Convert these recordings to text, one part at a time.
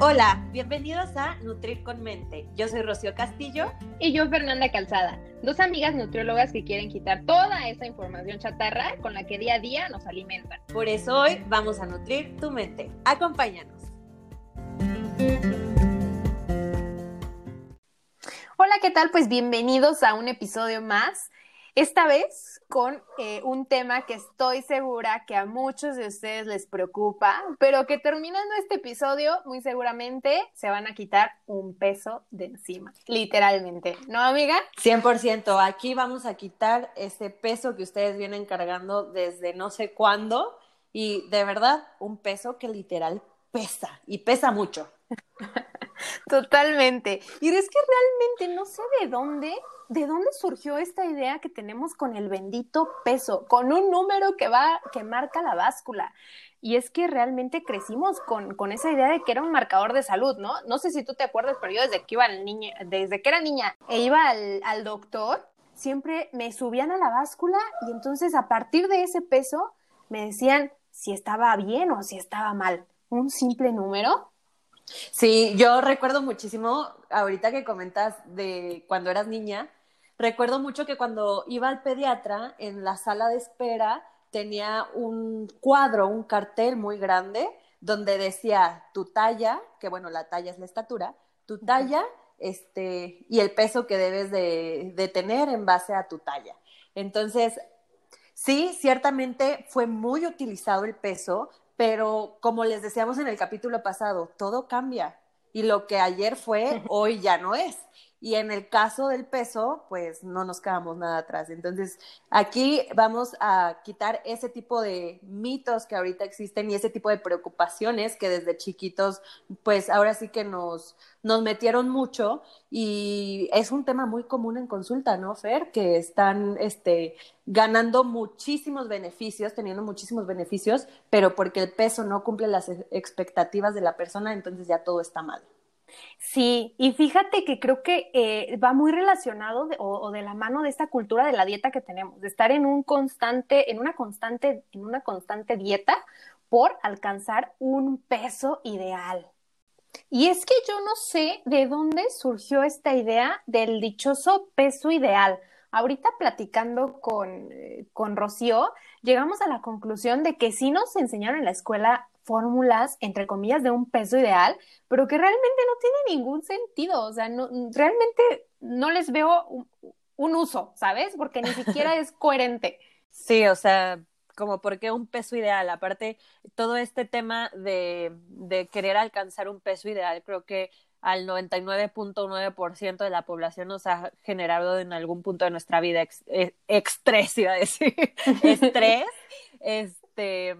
Hola, bienvenidos a Nutrir con Mente. Yo soy Rocío Castillo. Y yo Fernanda Calzada, dos amigas nutriólogas que quieren quitar toda esa información chatarra con la que día a día nos alimentan. Por eso hoy vamos a nutrir tu mente. Acompáñanos. Hola, ¿qué tal? Pues bienvenidos a un episodio más. Esta vez con eh, un tema que estoy segura que a muchos de ustedes les preocupa, pero que terminando este episodio muy seguramente se van a quitar un peso de encima, literalmente, ¿no, amiga? 100%, aquí vamos a quitar ese peso que ustedes vienen cargando desde no sé cuándo y de verdad un peso que literal pesa y pesa mucho. Totalmente. Y es que realmente no sé de dónde ¿de dónde surgió esta idea que tenemos con el bendito peso, con un número que va, que marca la báscula? Y es que realmente crecimos con, con esa idea de que era un marcador de salud, ¿no? No sé si tú te acuerdas, pero yo desde que iba al desde que era niña e iba al, al doctor, siempre me subían a la báscula y entonces a partir de ese peso me decían si estaba bien o si estaba mal. Un simple número Sí, yo recuerdo muchísimo, ahorita que comentas de cuando eras niña, recuerdo mucho que cuando iba al pediatra, en la sala de espera, tenía un cuadro, un cartel muy grande, donde decía tu talla, que bueno, la talla es la estatura, tu talla, este, y el peso que debes de, de tener en base a tu talla. Entonces, sí, ciertamente fue muy utilizado el peso, pero como les decíamos en el capítulo pasado, todo cambia y lo que ayer fue, hoy ya no es. Y en el caso del peso, pues no nos quedamos nada atrás. Entonces, aquí vamos a quitar ese tipo de mitos que ahorita existen y ese tipo de preocupaciones que desde chiquitos, pues ahora sí que nos, nos metieron mucho. Y es un tema muy común en consulta, ¿no, Fer? Que están este, ganando muchísimos beneficios, teniendo muchísimos beneficios, pero porque el peso no cumple las expectativas de la persona, entonces ya todo está mal. Sí, y fíjate que creo que eh, va muy relacionado o, de la mano de esta cultura de la dieta que tenemos, de estar en un constante, en una constante, en una constante dieta por alcanzar un peso ideal. Y es que yo no sé de dónde surgió esta idea del dichoso peso ideal. Ahorita platicando con, eh, con Rocío, llegamos a la conclusión de que sí nos enseñaron en la escuela fórmulas, entre comillas, de un peso ideal, pero que realmente no tiene ningún sentido. O sea, no, realmente no les veo un, uso, ¿sabes? Porque ni siquiera es coherente. Sí, o sea, como porque un peso ideal. Aparte, todo este tema de, de querer alcanzar un peso ideal, creo que al 99.9% de la población nos ha generado en algún punto de nuestra vida ex, eh, estrés, iba a decir, estrés, este,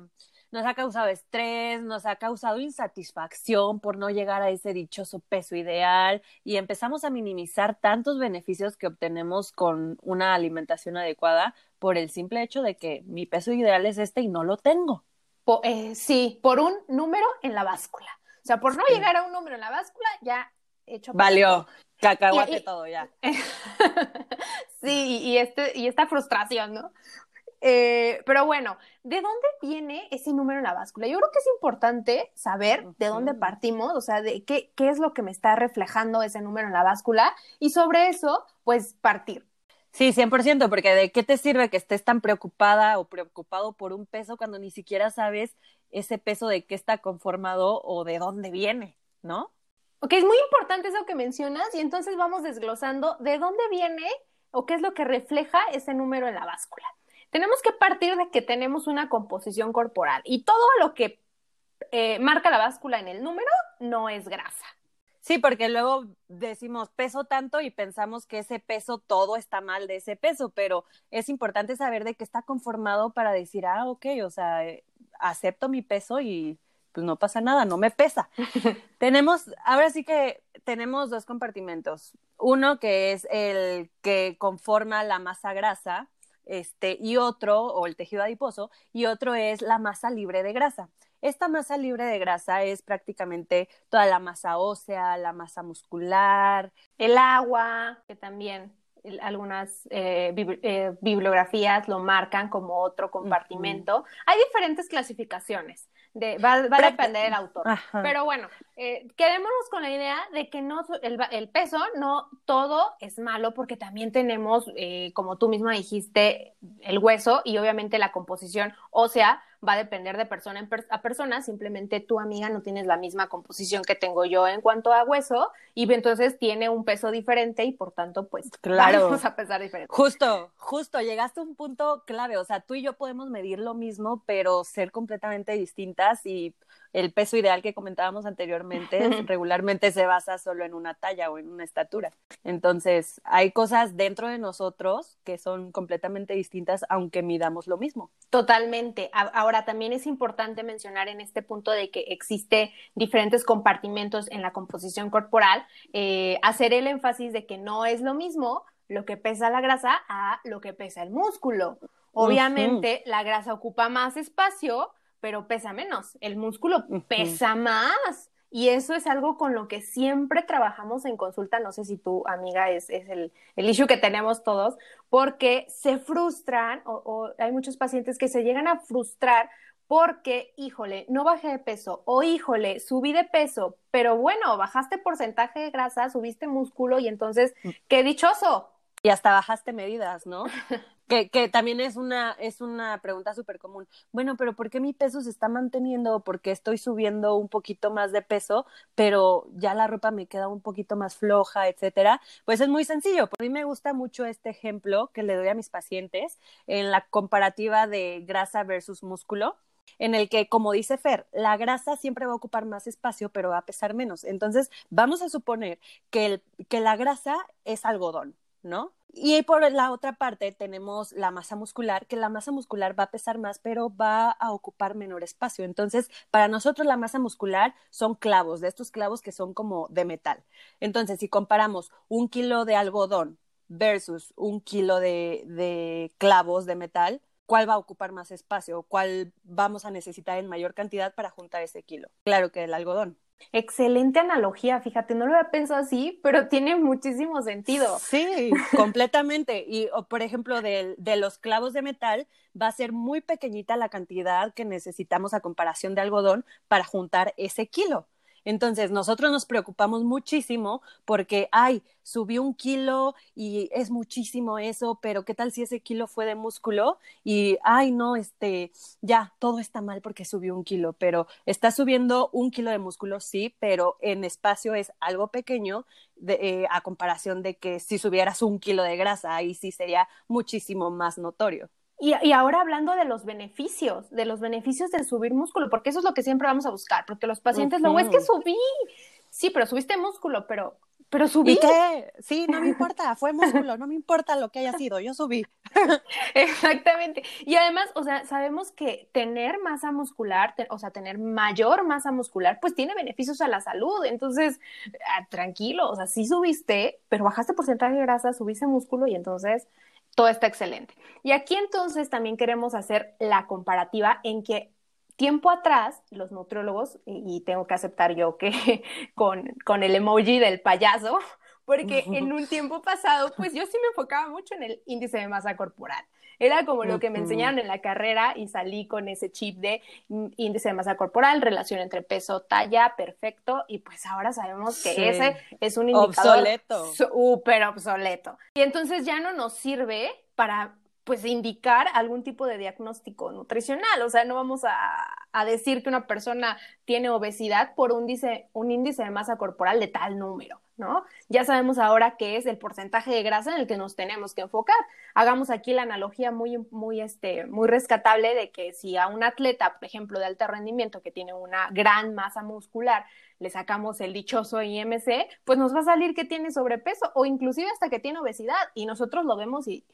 nos ha causado estrés, nos ha causado insatisfacción por no llegar a ese dichoso peso ideal y empezamos a minimizar tantos beneficios que obtenemos con una alimentación adecuada por el simple hecho de que mi peso ideal es este y no lo tengo. Eh, sí, por un número en la báscula. O sea, por no llegar a un número en la báscula, ya hecho. Valió, cacahuate todo ya. sí, y, este, y esta frustración, ¿no? Eh, pero bueno, ¿de dónde viene ese número en la báscula? Yo creo que es importante saber de dónde partimos, o sea, de qué, qué es lo que me está reflejando ese número en la báscula y sobre eso, pues partir. Sí, 100%, porque ¿de qué te sirve que estés tan preocupada o preocupado por un peso cuando ni siquiera sabes ese peso de qué está conformado o de dónde viene, ¿no? Ok, es muy importante eso que mencionas y entonces vamos desglosando de dónde viene o qué es lo que refleja ese número en la báscula tenemos que partir de que tenemos una composición corporal y todo lo que eh, marca la báscula en el número no es grasa. Sí, porque luego decimos peso tanto y pensamos que ese peso todo está mal de ese peso, pero es importante saber de qué está conformado para decir, ah, ok, o sea, eh, acepto mi peso y pues no pasa nada, no me pesa. tenemos, ahora sí que tenemos dos compartimentos. Uno que es el que conforma la masa grasa, este, y otro, o el tejido adiposo, y otro es la masa libre de grasa. Esta masa libre de grasa es prácticamente toda la masa ósea, la masa muscular, el agua, que también algunas eh, eh, bibliografías lo marcan como otro compartimento. Hay diferentes clasificaciones. De, va, a depender del autor. Pero bueno, eh, quedémonos con la idea de que no el, peso, no todo es malo, porque también tenemos, eh, como tú misma dijiste, el hueso y obviamente la composición ósea va a depender de persona a persona, simplemente tu amiga no tienes la misma composición que tengo yo en cuanto a hueso y entonces tiene un peso diferente y por tanto pues claro. vamos a pesar diferente. Justo, justo, llegaste a un punto clave, o sea, tú y yo podemos medir lo mismo, pero ser completamente distintas y el peso ideal que comentábamos anteriormente regularmente se basa solo en una talla o en una estatura. Entonces, hay cosas dentro de nosotros que son completamente distintas aunque midamos lo mismo. Totalmente. Ahora, también es importante mencionar en este punto de que existe diferentes compartimentos en la composición corporal, eh, hacer el énfasis de que no es lo mismo lo que pesa la grasa a lo que pesa el músculo. Obviamente, la grasa ocupa más espacio, pero pesa menos. El músculo pesa más. Y eso es algo con lo que siempre trabajamos en consulta. No sé si tu amiga es, el, el, issue que tenemos todos, porque se frustran o, hay muchos pacientes que se llegan a frustrar porque, híjole, no bajé de peso o híjole, subí de peso, pero bueno, bajaste porcentaje de grasa, subiste músculo y entonces, mm. qué dichoso. Y hasta bajaste medidas, ¿no? Que, que, también es una, es una pregunta súper común. Bueno, pero ¿por qué mi peso se está manteniendo? Porque estoy subiendo un poquito más de peso, pero ya la ropa me queda un poquito más floja, etcétera. Pues es muy sencillo. A mí me gusta mucho este ejemplo que le doy a mis pacientes en la comparativa de grasa versus músculo en el que, como dice Fer, la grasa siempre va a ocupar más espacio, pero va a pesar menos. Entonces, vamos a suponer que, el, que la grasa es algodón, ¿no? Y por la otra parte tenemos la masa muscular, que la masa muscular va a pesar más, pero va a ocupar menor espacio. Entonces, para nosotros la masa muscular son clavos, de estos clavos que son como de metal. Entonces, si comparamos un kilo de algodón versus un kilo de, de clavos de metal, ¿cuál va a ocupar más espacio? ¿Cuál vamos a necesitar en mayor cantidad para juntar ese kilo? Claro que el algodón. Excelente analogía, fíjate, no lo había pensado así, pero tiene muchísimo sentido. Sí, completamente. Y, por ejemplo, de, de, los clavos de metal, va a ser muy pequeñita la cantidad que necesitamos a comparación de algodón para juntar ese kilo. Entonces, nosotros nos preocupamos muchísimo porque, ay, subí un kilo y es muchísimo eso, pero ¿qué tal si ese kilo fue de músculo? Y, ay, no, este, ya, todo está mal porque subió un kilo, pero está subiendo un kilo de músculo, sí, pero en espacio es algo pequeño eh, a comparación de que si subieras un kilo de grasa, ahí sí sería muchísimo más notorio. Y, ahora hablando de los beneficios, de los beneficios de subir músculo, porque eso es lo que siempre vamos a buscar, porque los pacientes luego es que subí, sí, pero subiste músculo, pero, pero subí. ¿Y qué? Sí, no me importa, fue músculo, no me importa lo que haya sido, yo subí. Exactamente. Y además, o sea, sabemos que tener masa muscular, o sea, tener mayor masa muscular, pues tiene beneficios a la salud. Entonces, ah, tranquilo, o sea, sí subiste, pero bajaste porcentaje de grasa, subiste músculo y entonces todo está excelente. Y aquí entonces también queremos hacer la comparativa en que tiempo atrás los nutriólogos, y, tengo que aceptar yo que con, con el emoji del payaso, porque en un tiempo pasado, pues yo sí me enfocaba mucho en el índice de masa corporal. Era como lo que me enseñaron en la carrera y salí con ese chip de índice de masa corporal, relación entre peso, talla, perfecto, y pues ahora sabemos que ese es un indicador obsoleto. súper obsoleto. Y entonces ya no nos sirve para pues indicar algún tipo de diagnóstico nutricional. O sea, no vamos a, decir que una persona tiene obesidad por un, un índice de masa corporal de tal número. ¿No? Ya sabemos ahora qué es el porcentaje de grasa en el que nos tenemos que enfocar. Hagamos aquí la analogía muy, muy, este, muy rescatable de que si a un atleta, por ejemplo, de alto rendimiento que tiene una gran masa muscular, le sacamos el dichoso IMC, pues nos va a salir que tiene sobrepeso o inclusive hasta que tiene obesidad y nosotros lo vemos y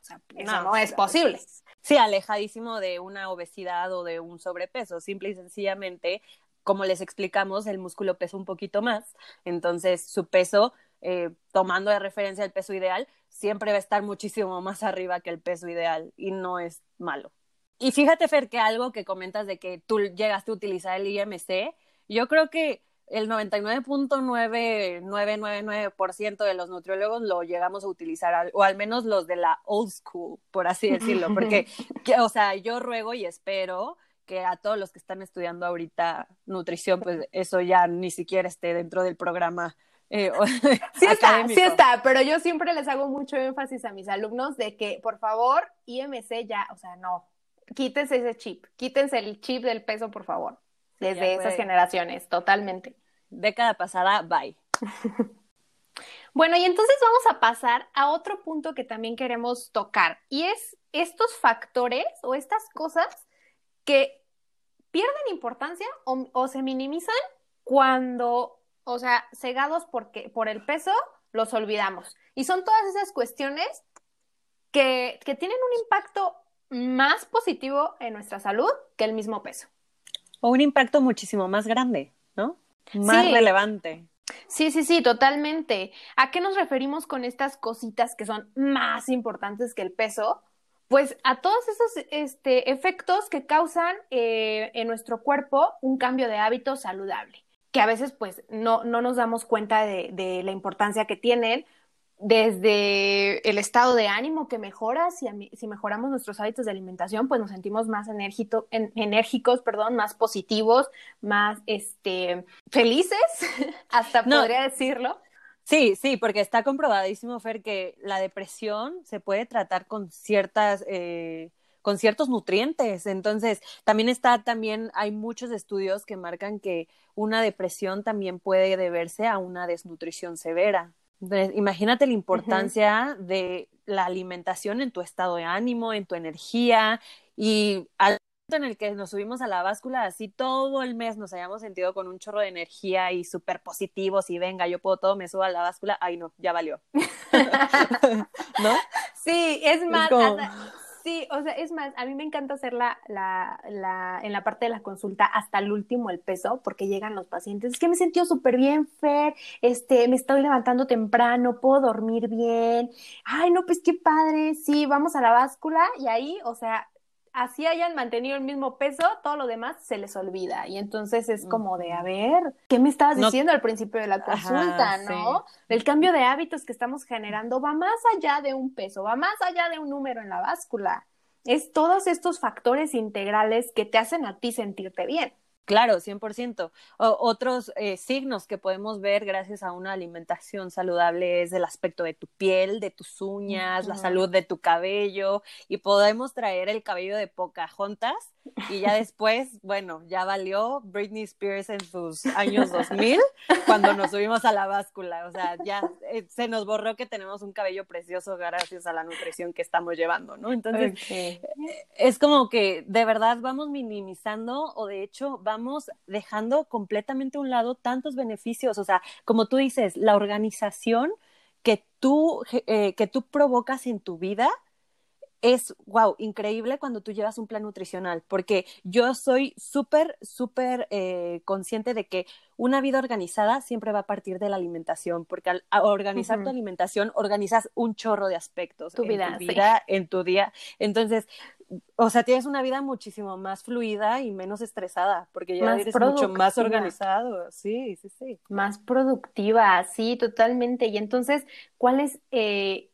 o sea, eso no, es posible. Sí, alejadísimo de una obesidad o de un sobrepeso. Simple y sencillamente como les explicamos, el músculo pesa un poquito más, entonces su peso, eh, tomando de referencia el peso ideal, siempre va a estar muchísimo más arriba que el peso ideal y no es malo. Y fíjate, Fer, que algo que comentas de que tú llegaste a utilizar el IMC, yo creo que el 99.9999% de los nutriólogos lo llegamos a utilizar, o al menos los de la old school, por así decirlo, porque, o sea, yo ruego y espero que a todos los que están estudiando ahorita nutrición, pues eso ya ni siquiera esté dentro del programa. Eh, sí está, sí está, pero yo siempre les hago mucho énfasis a mis alumnos de que, por favor, IMC ya, o sea, no, quítense ese chip, quítense el chip del peso, por favor, desde esas generaciones, totalmente. Década pasada, bye. bueno, y entonces vamos a pasar a otro punto que también queremos tocar, y es estos factores o estas cosas que pierden importancia o, se minimizan cuando, o sea, cegados porque, por el peso, los olvidamos. Y son todas esas cuestiones que, que tienen un impacto más positivo en nuestra salud que el mismo peso. O un impacto muchísimo más grande, ¿no? Más relevante. Sí, sí, sí, totalmente. ¿A qué nos referimos con estas cositas que son más importantes que el peso? Pues a todos esos este, efectos que causan eh, en nuestro cuerpo un cambio de hábito saludable, que a veces pues no, no nos damos cuenta de, de la importancia que tienen, desde el estado de ánimo que mejora, si, si, mejoramos nuestros hábitos de alimentación, pues nos sentimos más enérgicos, perdón, más positivos, más este, felices, hasta podría decirlo. Sí, sí, porque está comprobadísimo, Fer, que la depresión se puede tratar con ciertas, eh, con ciertos nutrientes. Entonces, también está, también hay muchos estudios que marcan que una depresión también puede deberse a una desnutrición severa. Entonces, imagínate la importancia de la alimentación en tu estado de ánimo, en tu energía y al en el que nos subimos a la báscula, así todo el mes nos hayamos sentido con un chorro de energía y súper positivos y venga, yo puedo todo, me subo a la báscula, ay no, ya valió. ¿No? Sí, es más, sí, o sea, es más, a mí me encanta hacer la, la, la, en la parte de la consulta hasta el último el peso, porque llegan los pacientes, es que me he sentido súper bien, Fer, este, me estoy levantando temprano, puedo dormir bien, ay, no, pues qué padre, sí, vamos a la báscula y ahí, o sea, así hayan mantenido el mismo peso, todo lo demás se les olvida. Y entonces es como de, a ver, ¿qué me estabas diciendo al principio de la consulta, no? El cambio de hábitos que estamos generando va más allá de un peso, va más allá de un número en la báscula. Es todos estos factores integrales que te hacen a ti sentirte bien. Claro, 100%. O, otros eh, signos que podemos ver gracias a una alimentación saludable es el aspecto de tu piel, de tus uñas, la salud de tu cabello y podemos traer el cabello de Pocahontas y ya después, bueno, ya valió Britney Spears en sus años 2000 cuando nos subimos a la báscula. O sea, ya eh, se nos borró que tenemos un cabello precioso gracias a la nutrición que estamos llevando, ¿no? Entonces, eh, es como que de verdad vamos minimizando o de hecho vamos dejando completamente a un lado tantos beneficios. O sea, como tú dices, la organización que tú, eh, que tú provocas en tu vida es, wow, increíble cuando tú llevas un plan nutricional, porque yo soy súper, súper eh, consciente de que una vida organizada siempre va a partir de la alimentación, porque al organizar tu alimentación, organizas un chorro de aspectos tu en vida, tu vida, en tu día. Entonces, o sea, tienes una vida muchísimo más fluida y menos estresada, porque ya eres mucho más organizado. Sí, sí, sí. Más productiva, sí, totalmente. Y entonces, ¿cuál es eh,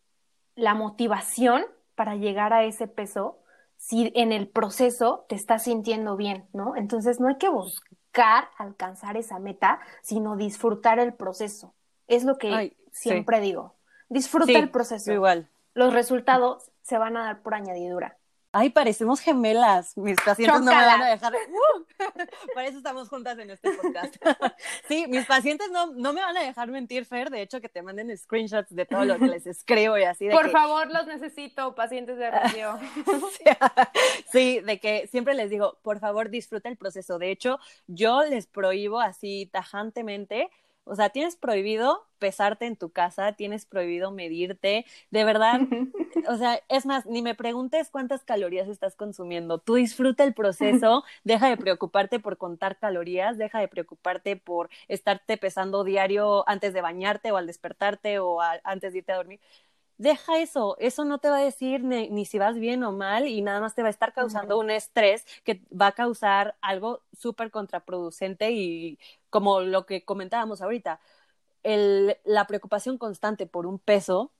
la motivación para llegar a ese peso si en el proceso te estás sintiendo bien, ¿no? Entonces, no hay que buscar alcanzar esa meta, sino disfrutar el proceso. Es lo que siempre digo. Disfruta el proceso. Igual. Los resultados se van a dar por añadidura. Ay, parecemos gemelas. Mis pacientes no me van a dejar. ¡Uh! Por eso estamos juntas en este podcast. sí, mis pacientes no, no me van a dejar mentir, Fer. De hecho, que te manden screenshots de todo lo que les escribo y así. De Por favor, los necesito, pacientes de radio. sí, de que siempre les digo, por favor, disfruta el proceso. De hecho, yo les prohíbo así tajantemente o sea, tienes prohibido pesarte en tu casa, tienes prohibido medirte, de verdad. o sea, es más, ni me preguntes cuántas calorías estás consumiendo. Tú disfruta el proceso, deja de preocuparte por contar calorías, deja de preocuparte por estarte pesando diario antes de bañarte o al despertarte o antes de irte a dormir deja eso, eso no te va a decir ni, si vas bien o mal y nada más te va a estar causando un estrés que va a causar algo súper contraproducente y como lo que comentábamos ahorita, el, la preocupación constante por un peso,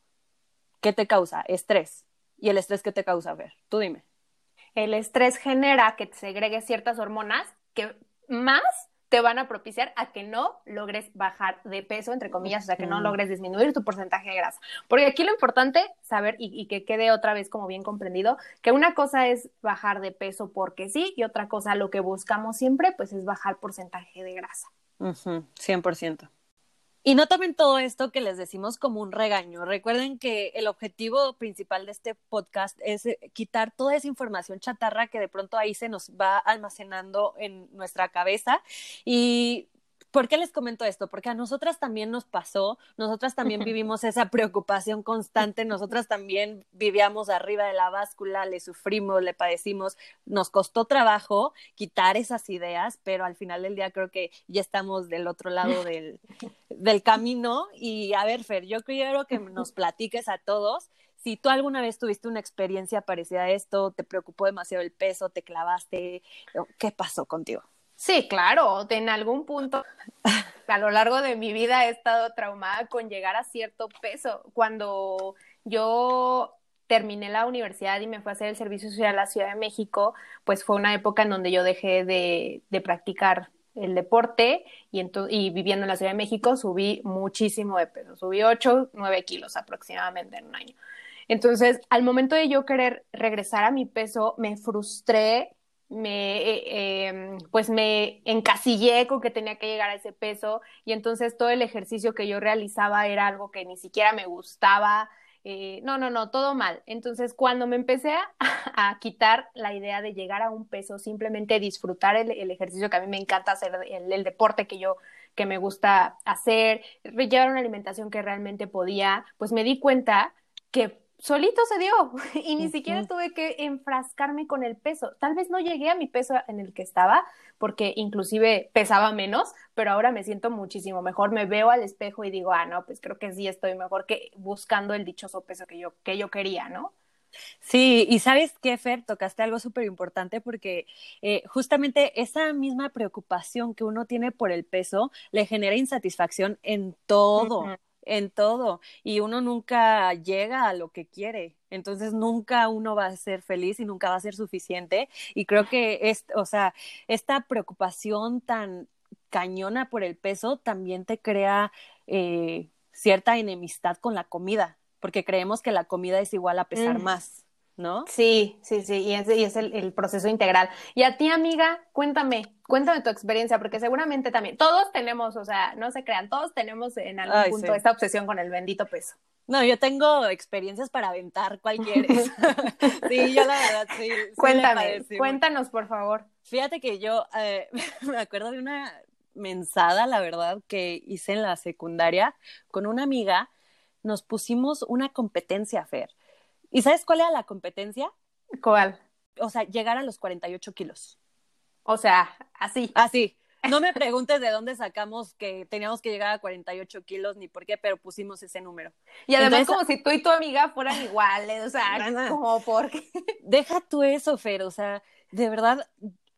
¿qué te causa? Estrés. ¿Y el estrés qué te causa? A ver, tú dime. El estrés genera que te segregue ciertas hormonas que más te van a propiciar a que no logres bajar de peso, entre comillas, o sea, que no logres disminuir tu porcentaje de grasa. Porque aquí lo importante, saber y, que quede otra vez como bien comprendido, que una cosa es bajar de peso porque sí, y otra cosa, lo que buscamos siempre, pues es bajar porcentaje de grasa. 100%. Y no tomen todo esto que les decimos como un regaño. Recuerden que el objetivo principal de este podcast es eh, quitar toda esa información chatarra que de pronto ahí se nos va almacenando en nuestra cabeza y ¿Por qué les comento esto? Porque a nosotras también nos pasó, nosotras también vivimos esa preocupación constante, nosotras también vivíamos arriba de la báscula, le sufrimos, le padecimos, nos costó trabajo quitar esas ideas, pero al final del día creo que ya estamos del otro lado del, del camino. Y a ver, Fer, yo quiero que nos platiques a todos si tú alguna vez tuviste una experiencia parecida a esto, te preocupó demasiado el peso, te clavaste, ¿qué pasó contigo? Sí, claro, en algún punto a lo largo de mi vida he estado traumada con llegar a cierto peso. Cuando yo terminé la universidad y me fui a hacer el servicio social a la Ciudad de México, pues fue una época en donde yo dejé de, practicar el deporte y, y viviendo en la Ciudad de México subí muchísimo de peso, subí 8, 9 kilos aproximadamente en un año. Entonces, al momento de yo querer regresar a mi peso, me frustré me, eh, em, pues me encasillé con que tenía que llegar a ese peso y entonces todo el ejercicio que yo realizaba era algo que ni siquiera me gustaba. Eh, no, no, no, todo mal. Entonces, cuando me empecé a, quitar la idea de llegar a un peso, simplemente disfrutar el, ejercicio que a mí me encanta hacer, el, el, deporte que yo, que me gusta hacer, llevar una alimentación que realmente podía, pues me di cuenta que solito se dio y ni siquiera tuve que enfrascarme con el peso. Tal vez no llegué a mi peso en el que estaba porque inclusive pesaba menos, pero ahora me siento muchísimo mejor. Me veo al espejo y digo, ah, no, pues creo que sí estoy mejor que buscando el dichoso peso que yo, que yo quería, ¿no? Sí, y sabes qué, Fer, tocaste algo súper importante porque eh, justamente esa misma preocupación que uno tiene por el peso le genera insatisfacción en todo en todo y uno nunca llega a lo que quiere. Entonces nunca uno va a ser feliz y nunca va a ser suficiente. Y creo que es, o sea, esta preocupación tan cañona por el peso también te crea eh, cierta enemistad con la comida, porque creemos que la comida es igual a pesar mm. más. ¿no? Sí, sí, sí, y es, y es el, proceso integral. Y a ti, amiga, cuéntame, cuéntame tu experiencia, porque seguramente también, todos tenemos, o sea, no se crean, todos tenemos en algún punto esta obsesión con el bendito peso. No, yo tengo experiencias para aventar cuál quieres. sí, yo la verdad, sí. Cuéntame, cuéntanos, por favor. Fíjate que yo eh, me acuerdo de una mensada, la verdad, que hice en la secundaria con una amiga. Nos pusimos una competencia, Fer. ¿Y sabes cuál era la competencia? ¿Cuál? O sea, llegar a los 48 kilos. O sea, así. Así. No me preguntes de dónde sacamos que teníamos que llegar a 48 kilos ni por qué, pero pusimos ese número. Y además como si tú y tu amiga fueran iguales, o sea, como porque... Deja tú eso, Fer, o sea, de verdad,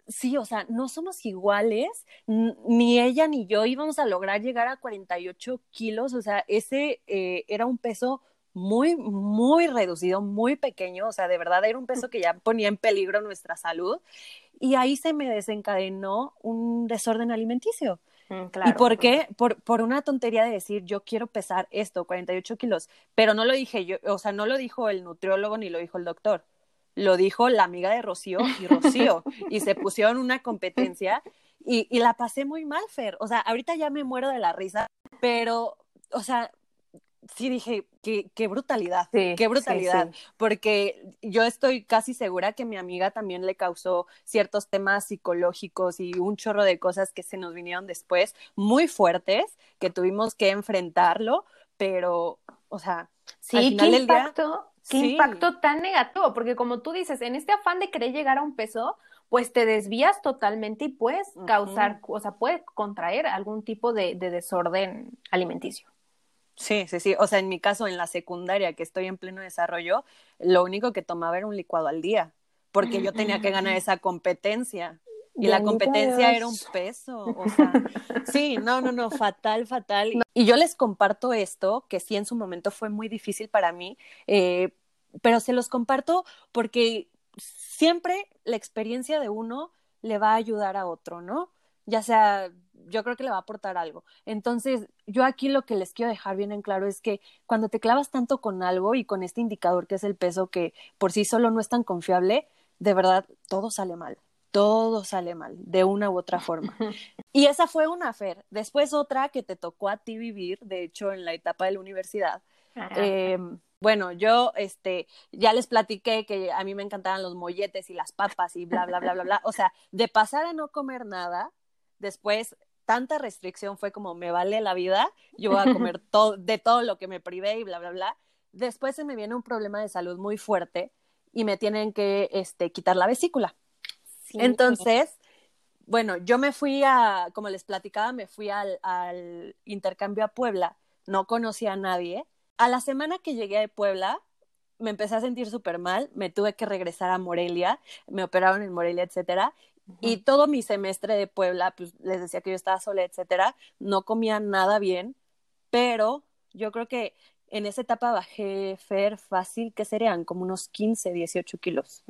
sí, o sea, no somos iguales, ni ella ni yo íbamos a lograr llegar a 48 kilos, o sea, ese eh, era un peso muy, muy reducido, muy pequeño, o sea, de verdad era un peso que ya ponía en peligro nuestra salud y ahí se me desencadenó un desorden alimenticio. Mm, ¿Y por qué? Por, por una tontería de decir, yo quiero pesar esto, 48 kilos, pero no lo dije yo, o sea, no lo dijo el nutriólogo ni lo dijo el doctor, lo dijo la amiga de Rocío y Rocío, y se pusieron una competencia y, y la pasé muy mal, Fer, o sea, ahorita ya me muero de la risa, pero, o sea, sí dije, qué, qué brutalidad, qué brutalidad, porque yo estoy casi segura que mi amiga también le causó ciertos temas psicológicos y un chorro de cosas que se nos vinieron después, muy fuertes, que tuvimos que enfrentarlo, pero, o sea, sí, al final qué del impacto, día... Qué impacto tan negativo, porque como tú dices, en este afán de querer llegar a un peso, pues te desvías totalmente y puedes causar, o sea, puede contraer algún tipo de desorden alimenticio. Sí, sí, sí. O sea, en mi caso, en la secundaria, que estoy en pleno desarrollo, lo único que tomaba era un licuado al día, porque yo tenía que ganar esa competencia. Y la competencia era un peso, o sea, sí, no, no, no, fatal, fatal. Y yo les comparto esto, que sí en su momento fue muy difícil para mí, eh, pero se los comparto porque siempre la experiencia de uno le va a ayudar a otro, ¿no? Ya sea, yo creo que le va a aportar algo. Entonces, yo aquí lo que les quiero dejar bien en claro es que cuando te clavas tanto con algo y con este indicador que es el peso, que por sí solo no es tan confiable, de verdad, todo sale mal todo sale mal, de una u otra forma. Y esa fue una, Fer. Después otra que te tocó a ti vivir, de hecho, en la etapa de la universidad. Eh, bueno, yo este, ya les platiqué que a mí me encantaban los molletes y las papas y bla, bla, bla, bla, bla. O sea, de pasar a no comer nada, después tanta restricción fue como me vale la vida, yo voy a comer todo, de todo lo que me privé y bla, bla, bla. Después se me viene un problema de salud muy fuerte y me tienen que este, quitar la vesícula. Entonces, bueno, yo me fui a, como les platicaba, me fui al, al intercambio a Puebla, no conocía a nadie. A la semana que llegué a Puebla, me empecé a sentir súper mal, me tuve que regresar a Morelia, me operaron en Morelia, etcétera. Y todo mi semestre de Puebla, pues les decía que yo estaba sola, etcétera, no comía nada bien, pero yo creo que en esa etapa bajé Fer fácil, ¿qué serían? Como unos 15, 18 kilos.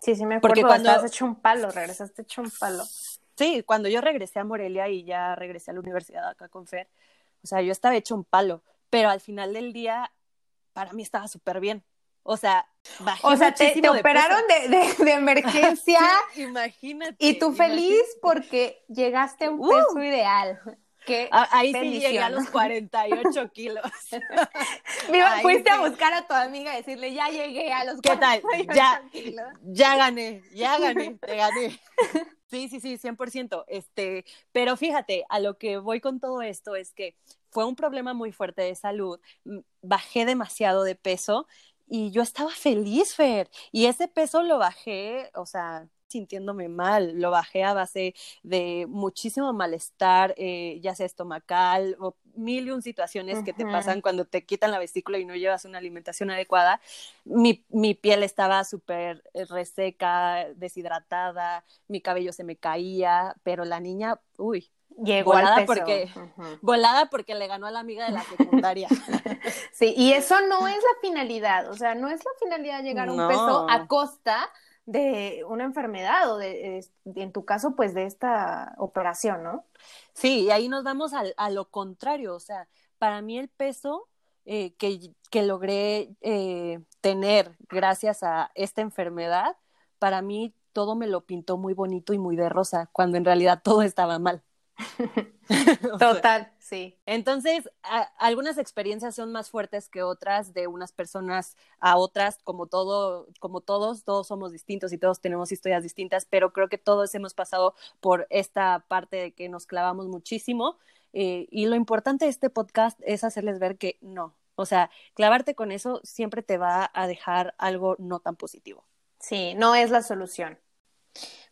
Sí, sí, me acuerdo. Porque cuando has hecho un palo, regresaste hecho un palo. Sí, cuando yo regresé a Morelia y ya regresé a la universidad acá con Fer, o sea, yo estaba hecho un palo, pero al final del día, para mí estaba súper bien. O sea, bajé O sea, te, operaron de, de, emergencia. imagínate. Y tú feliz porque llegaste a un peso uh. ideal. Ah, ahí sí llegué a los 48 kilos. Mira, fuiste a buscar a tu amiga y decirle, ya llegué a los ¿Qué tal? Ya, ya gané, ya gané, te gané. Sí, sí, sí, 100%. Este, pero fíjate, a lo que voy con todo esto es que fue un problema muy fuerte de salud. Bajé demasiado de peso y yo estaba feliz, Fer. Y ese peso lo bajé, o sea, sintiéndome mal, lo bajé a base de muchísimo malestar, eh, ya sea estomacal o mil y un situaciones que te pasan cuando te quitan la vesícula y no llevas una alimentación adecuada. Mi, mi piel estaba súper eh, reseca, deshidratada, mi cabello se me caía, pero la niña, uy, Llegó volada porque volada porque le ganó a la amiga de la secundaria. sí, y eso no es la finalidad, o sea, no es la finalidad llegar a un peso a costa de una enfermedad o de, en tu caso, pues de esta operación, ¿no? Sí, y ahí nos vamos a, lo contrario, o sea, para mí el peso eh, que, que, logré eh, tener gracias a esta enfermedad, para mí todo me lo pintó muy bonito y muy de rosa, cuando en realidad todo estaba mal. Total, sí. Entonces, algunas experiencias son más fuertes que otras de unas personas a otras, como todo, como todos, todos somos distintos y todos tenemos historias distintas, pero creo que todos hemos pasado por esta parte de que nos clavamos muchísimo. Eh, y lo importante de este podcast es hacerles ver que no, o sea, clavarte con eso siempre te va a dejar algo no tan positivo. Sí, no es la solución.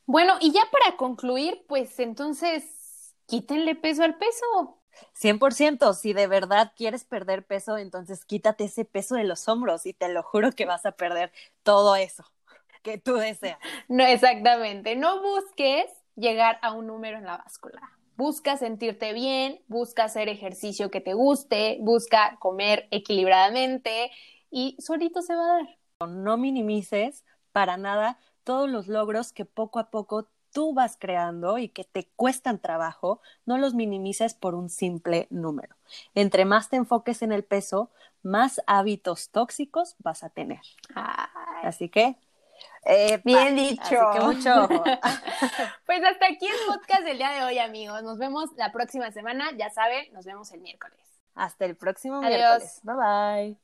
Bueno, y ya para concluir, pues entonces quítenle peso al peso. 100%, si de verdad quieres perder peso, entonces quítate ese peso de los hombros y te lo juro que vas a perder todo eso que tú deseas. No, exactamente. No busques llegar a un número en la báscula. Busca sentirte bien, busca hacer ejercicio que te guste, busca comer equilibradamente y solito se va a dar. No minimices para nada todos los logros que poco a poco tú vas creando y que te cuestan trabajo, no los minimices por un simple número. Entre más te enfoques en el peso, más hábitos tóxicos vas a tener. Así que Bien dicho. Así que mucho pues hasta aquí el podcast del día de hoy, amigos. Nos vemos la próxima semana. Ya saben, nos vemos el miércoles. Hasta el próximo miércoles. Bye bye.